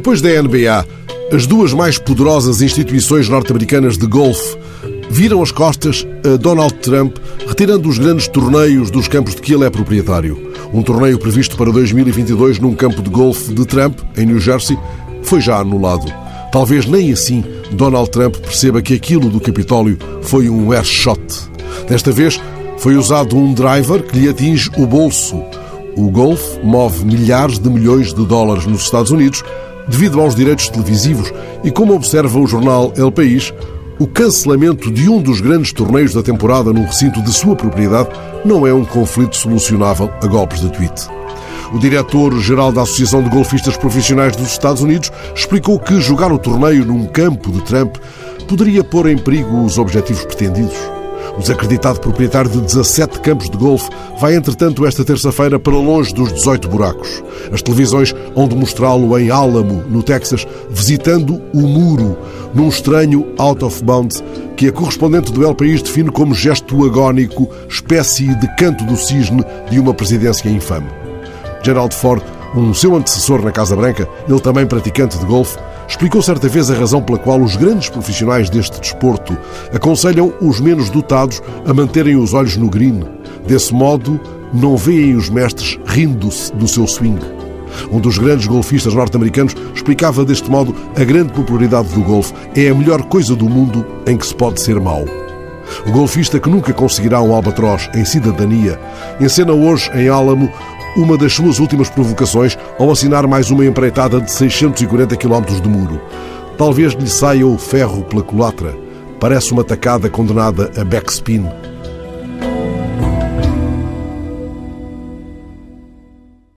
Depois da NBA, as duas mais poderosas instituições norte-americanas de golfe viram as costas a Donald Trump, retirando os grandes torneios dos campos de que ele é proprietário. Um torneio previsto para 2022 num campo de golfe de Trump, em New Jersey, foi já anulado. Talvez nem assim Donald Trump perceba que aquilo do Capitólio foi um airshot. Desta vez foi usado um driver que lhe atinge o bolso. O golfe move milhares de milhões de dólares nos Estados Unidos devido aos direitos televisivos e, como observa o jornal El País, o cancelamento de um dos grandes torneios da temporada num recinto de sua propriedade não é um conflito solucionável a golpes de tweet. O diretor-geral da Associação de Golfistas Profissionais dos Estados Unidos explicou que jogar o torneio num campo de Trump poderia pôr em perigo os objetivos pretendidos. O desacreditado proprietário de 17 campos de golfe vai, entretanto, esta terça-feira para longe dos 18 buracos. As televisões hão de mostrá-lo em Álamo, no Texas, visitando o muro, num estranho out of bounds que a correspondente do El País define como gesto agónico, espécie de canto do cisne de uma presidência infame. Gerald Ford, um seu antecessor na Casa Branca, ele também praticante de golfe, explicou certa vez a razão pela qual os grandes profissionais deste desporto aconselham os menos dotados a manterem os olhos no green. Desse modo, não veem os mestres rindo-se do seu swing. Um dos grandes golfistas norte-americanos explicava deste modo a grande popularidade do golfe é a melhor coisa do mundo em que se pode ser mau. O golfista que nunca conseguirá um albatroz em cidadania encena hoje em Álamo uma das suas últimas provocações ao assinar mais uma empreitada de 640 km de muro. Talvez lhe saia o ferro pela culatra. Parece uma tacada condenada a backspin.